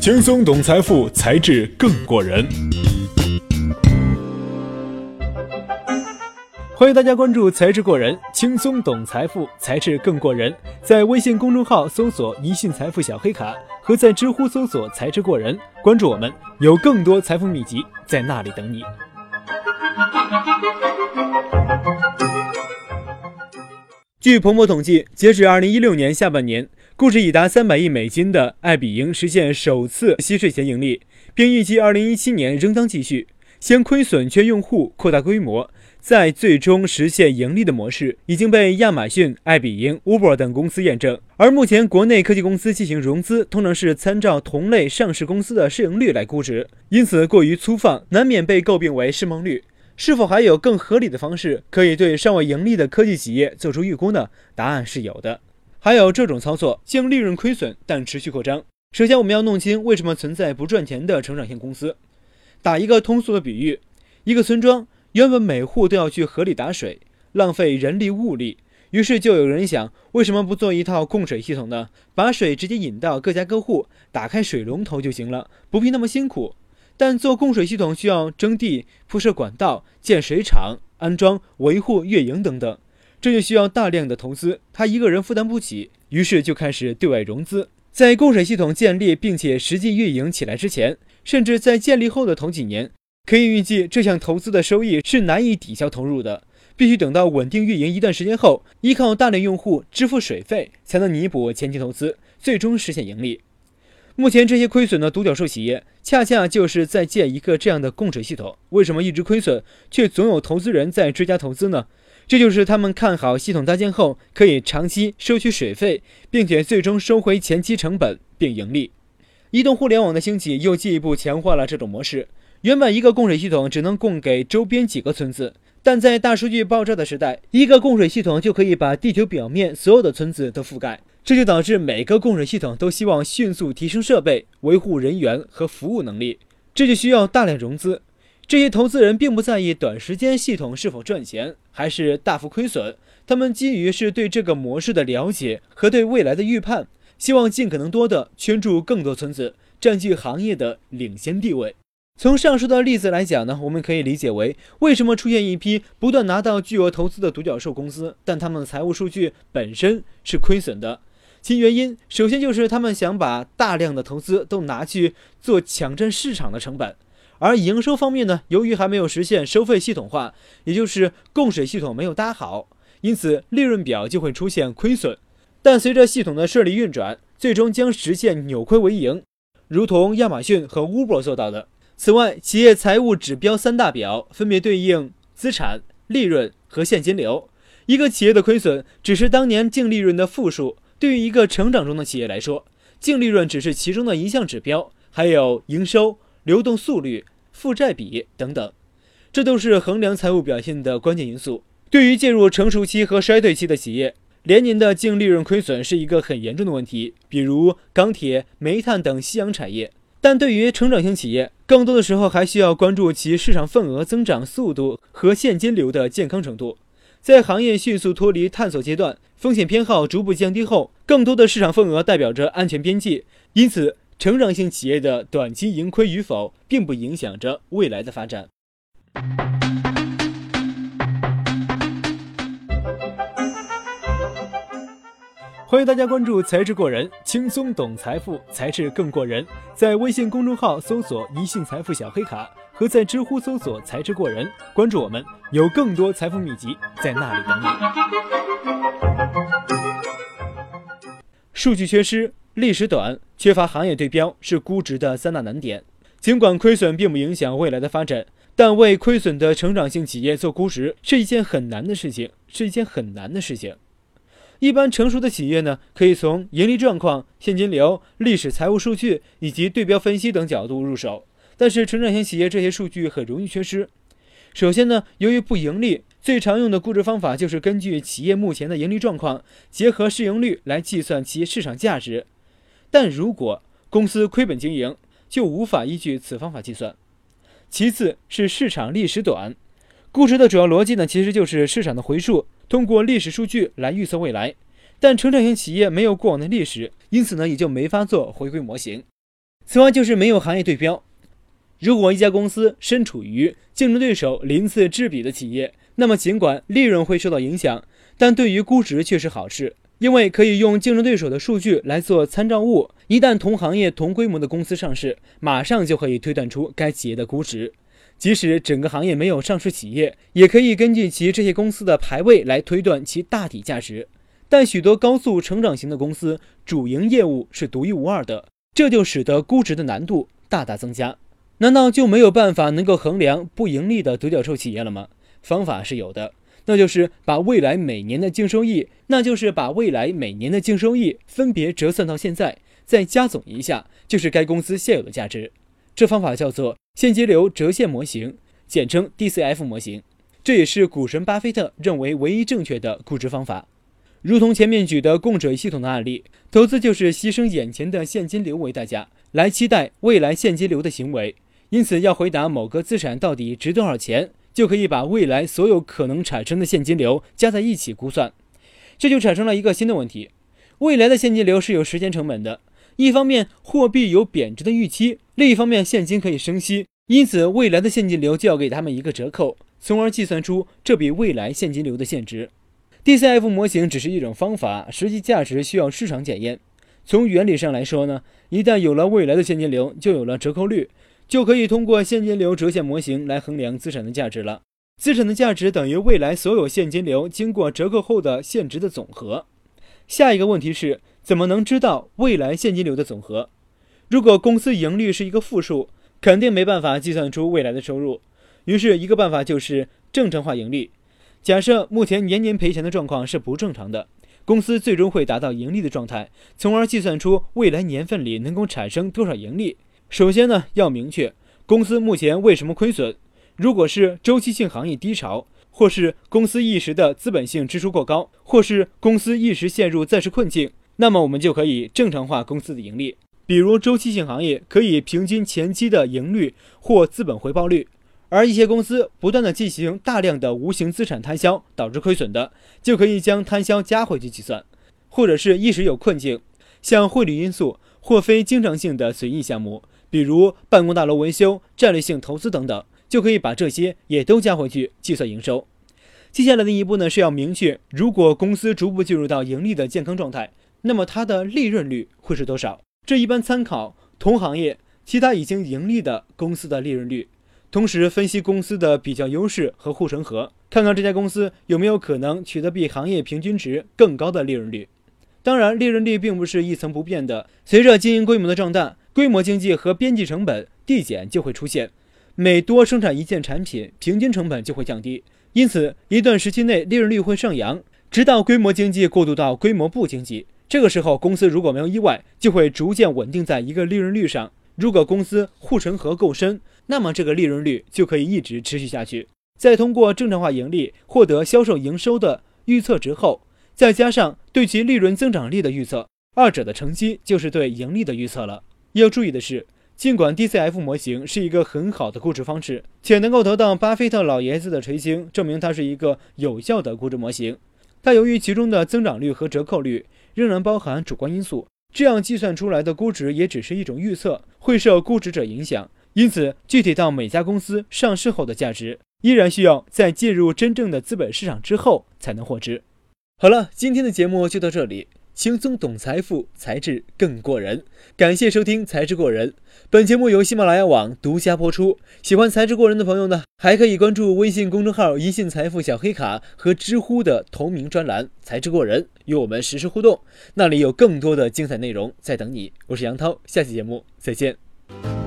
轻松懂财富，才智更过人。欢迎大家关注“才智过人”，轻松懂财富，才智更过人。在微信公众号搜索“一信财富小黑卡”，和在知乎搜索“才智过人”，关注我们，有更多财富秘籍在那里等你。据彭博统计，截止二零一六年下半年，估值已达三百亿美金的爱彼迎实现首次息税前盈利，并预计二零一七年仍将继续。先亏损缺用户，扩大规模，再最终实现盈利的模式，已经被亚马逊、爱彼迎、Uber 等公司验证。而目前国内科技公司进行融资，通常是参照同类上市公司的市盈率来估值，因此过于粗放，难免被诟病为市梦率。是否还有更合理的方式，可以对尚未盈利的科技企业做出预估呢？答案是有的。还有这种操作，净利润亏损但持续扩张。首先，我们要弄清为什么存在不赚钱的成长性公司。打一个通俗的比喻，一个村庄原本每户都要去河里打水，浪费人力物力，于是就有人想，为什么不做一套供水系统呢？把水直接引到各家各户，打开水龙头就行了，不必那么辛苦。但做供水系统需要征地、铺设管道、建水厂、安装、维护、运营等等，这就需要大量的投资，他一个人负担不起，于是就开始对外融资。在供水系统建立并且实际运营起来之前，甚至在建立后的头几年，可以预计这项投资的收益是难以抵消投入的，必须等到稳定运营一段时间后，依靠大量用户支付水费，才能弥补前期投资，最终实现盈利。目前这些亏损的独角兽企业，恰恰就是在建一个这样的供水系统。为什么一直亏损，却总有投资人在追加投资呢？这就是他们看好系统搭建后可以长期收取水费，并且最终收回前期成本并盈利。移动互联网的兴起又进一步强化了这种模式。原本一个供水系统只能供给周边几个村子，但在大数据爆炸的时代，一个供水系统就可以把地球表面所有的村子都覆盖。这就导致每个供水系统都希望迅速提升设备、维护人员和服务能力，这就需要大量融资。这些投资人并不在意短时间系统是否赚钱，还是大幅亏损，他们基于是对这个模式的了解和对未来的预判，希望尽可能多的圈住更多村子，占据行业的领先地位。从上述的例子来讲呢，我们可以理解为为什么出现一批不断拿到巨额投资的独角兽公司，但他们的财务数据本身是亏损的。其原因，首先就是他们想把大量的投资都拿去做抢占市场的成本，而营收方面呢，由于还没有实现收费系统化，也就是供水系统没有搭好，因此利润表就会出现亏损。但随着系统的顺利运转，最终将实现扭亏为盈，如同亚马逊和 Uber 做到的。此外，企业财务指标三大表分别对应资产、利润和现金流。一个企业的亏损只是当年净利润的负数。对于一个成长中的企业来说，净利润只是其中的一项指标，还有营收、流动速率、负债比等等，这都是衡量财务表现的关键因素。对于进入成熟期和衰退期的企业，连年的净利润亏损是一个很严重的问题，比如钢铁、煤炭等夕阳产业。但对于成长型企业，更多的时候还需要关注其市场份额增长速度和现金流的健康程度。在行业迅速脱离探索阶段，风险偏好逐步降低后，更多的市场份额代表着安全边际。因此，成长性企业的短期盈亏与否，并不影响着未来的发展。欢迎大家关注“才智过人”，轻松懂财富，才智更过人。在微信公众号搜索“一信财富小黑卡”，和在知乎搜索“才智过人”，关注我们，有更多财富秘籍在那里等你。数据缺失、历史短、缺乏行业对标是估值的三大难点。尽管亏损并不影响未来的发展，但为亏损的成长性企业做估值是一件很难的事情，是一件很难的事情。一般成熟的企业呢，可以从盈利状况、现金流、历史财务数据以及对标分析等角度入手。但是成长型企业这些数据很容易缺失。首先呢，由于不盈利，最常用的估值方法就是根据企业目前的盈利状况，结合市盈率来计算其市场价值。但如果公司亏本经营，就无法依据此方法计算。其次是市场历史短，估值的主要逻辑呢，其实就是市场的回数。通过历史数据来预测未来，但成长型企业没有过往的历史，因此呢也就没法做回归模型。此外就是没有行业对标。如果一家公司身处于竞争对手鳞次栉比的企业，那么尽管利润会受到影响，但对于估值却是好事，因为可以用竞争对手的数据来做参照物。一旦同行业同规模的公司上市，马上就可以推断出该企业的估值。即使整个行业没有上市企业，也可以根据其这些公司的排位来推断其大体价值。但许多高速成长型的公司主营业务是独一无二的，这就使得估值的难度大大增加。难道就没有办法能够衡量不盈利的独角兽企业了吗？方法是有的，那就是把未来每年的净收益，那就是把未来每年的净收益分别折算到现在，再加总一下，就是该公司现有的价值。这方法叫做现金流折现模型，简称 DCF 模型。这也是股神巴菲特认为唯一正确的估值方法。如同前面举的供水系统的案例，投资就是牺牲眼前的现金流为代价，来期待未来现金流的行为。因此，要回答某个资产到底值多少钱，就可以把未来所有可能产生的现金流加在一起估算。这就产生了一个新的问题：未来的现金流是有时间成本的。一方面，货币有贬值的预期；另一方面，现金可以生息，因此未来的现金流就要给他们一个折扣，从而计算出这笔未来现金流的现值。DCF 模型只是一种方法，实际价值需要市场检验。从原理上来说呢，一旦有了未来的现金流，就有了折扣率。就可以通过现金流折现模型来衡量资产的价值了。资产的价值等于未来所有现金流经过折扣后的现值的总和。下一个问题是，怎么能知道未来现金流的总和？如果公司盈利是一个负数，肯定没办法计算出未来的收入。于是，一个办法就是正常化盈利。假设目前年年赔钱的状况是不正常的，公司最终会达到盈利的状态，从而计算出未来年份里能够产生多少盈利。首先呢，要明确公司目前为什么亏损。如果是周期性行业低潮，或是公司一时的资本性支出过高，或是公司一时陷入暂时困境，那么我们就可以正常化公司的盈利。比如周期性行业可以平均前期的盈率或资本回报率，而一些公司不断的进行大量的无形资产摊销导致亏损的，就可以将摊销加回去计算。或者是一时有困境，像汇率因素或非经常性的随意项目。比如办公大楼维修、战略性投资等等，就可以把这些也都加回去计算营收。接下来的一步呢，是要明确，如果公司逐步进入到盈利的健康状态，那么它的利润率会是多少？这一般参考同行业其他已经盈利的公司的利润率，同时分析公司的比较优势和护城河，看看这家公司有没有可能取得比行业平均值更高的利润率。当然，利润率并不是一成不变的，随着经营规模的壮大。规模经济和边际成本递减就会出现，每多生产一件产品，平均成本就会降低，因此一段时期内利润率会上扬，直到规模经济过渡到规模不经济。这个时候，公司如果没有意外，就会逐渐稳定在一个利润率上。如果公司护城河够深，那么这个利润率就可以一直持续下去。再通过正常化盈利获得销售营收的预测值后，再加上对其利润增长率的预测，二者的乘积就是对盈利的预测了。要注意的是，尽管 DCF 模型是一个很好的估值方式，且能够得到巴菲特老爷子的垂青，证明它是一个有效的估值模型，但由于其中的增长率和折扣率仍然包含主观因素，这样计算出来的估值也只是一种预测，会受估值者影响。因此，具体到每家公司上市后的价值，依然需要在介入真正的资本市场之后才能获知。好了，今天的节目就到这里。轻松懂财富，才智更过人。感谢收听《才智过人》，本节目由喜马拉雅网独家播出。喜欢才智过人的朋友呢，还可以关注微信公众号“一信财富小黑卡”和知乎的同名专栏“才智过人”，与我们实时互动。那里有更多的精彩内容在等你。我是杨涛，下期节目再见。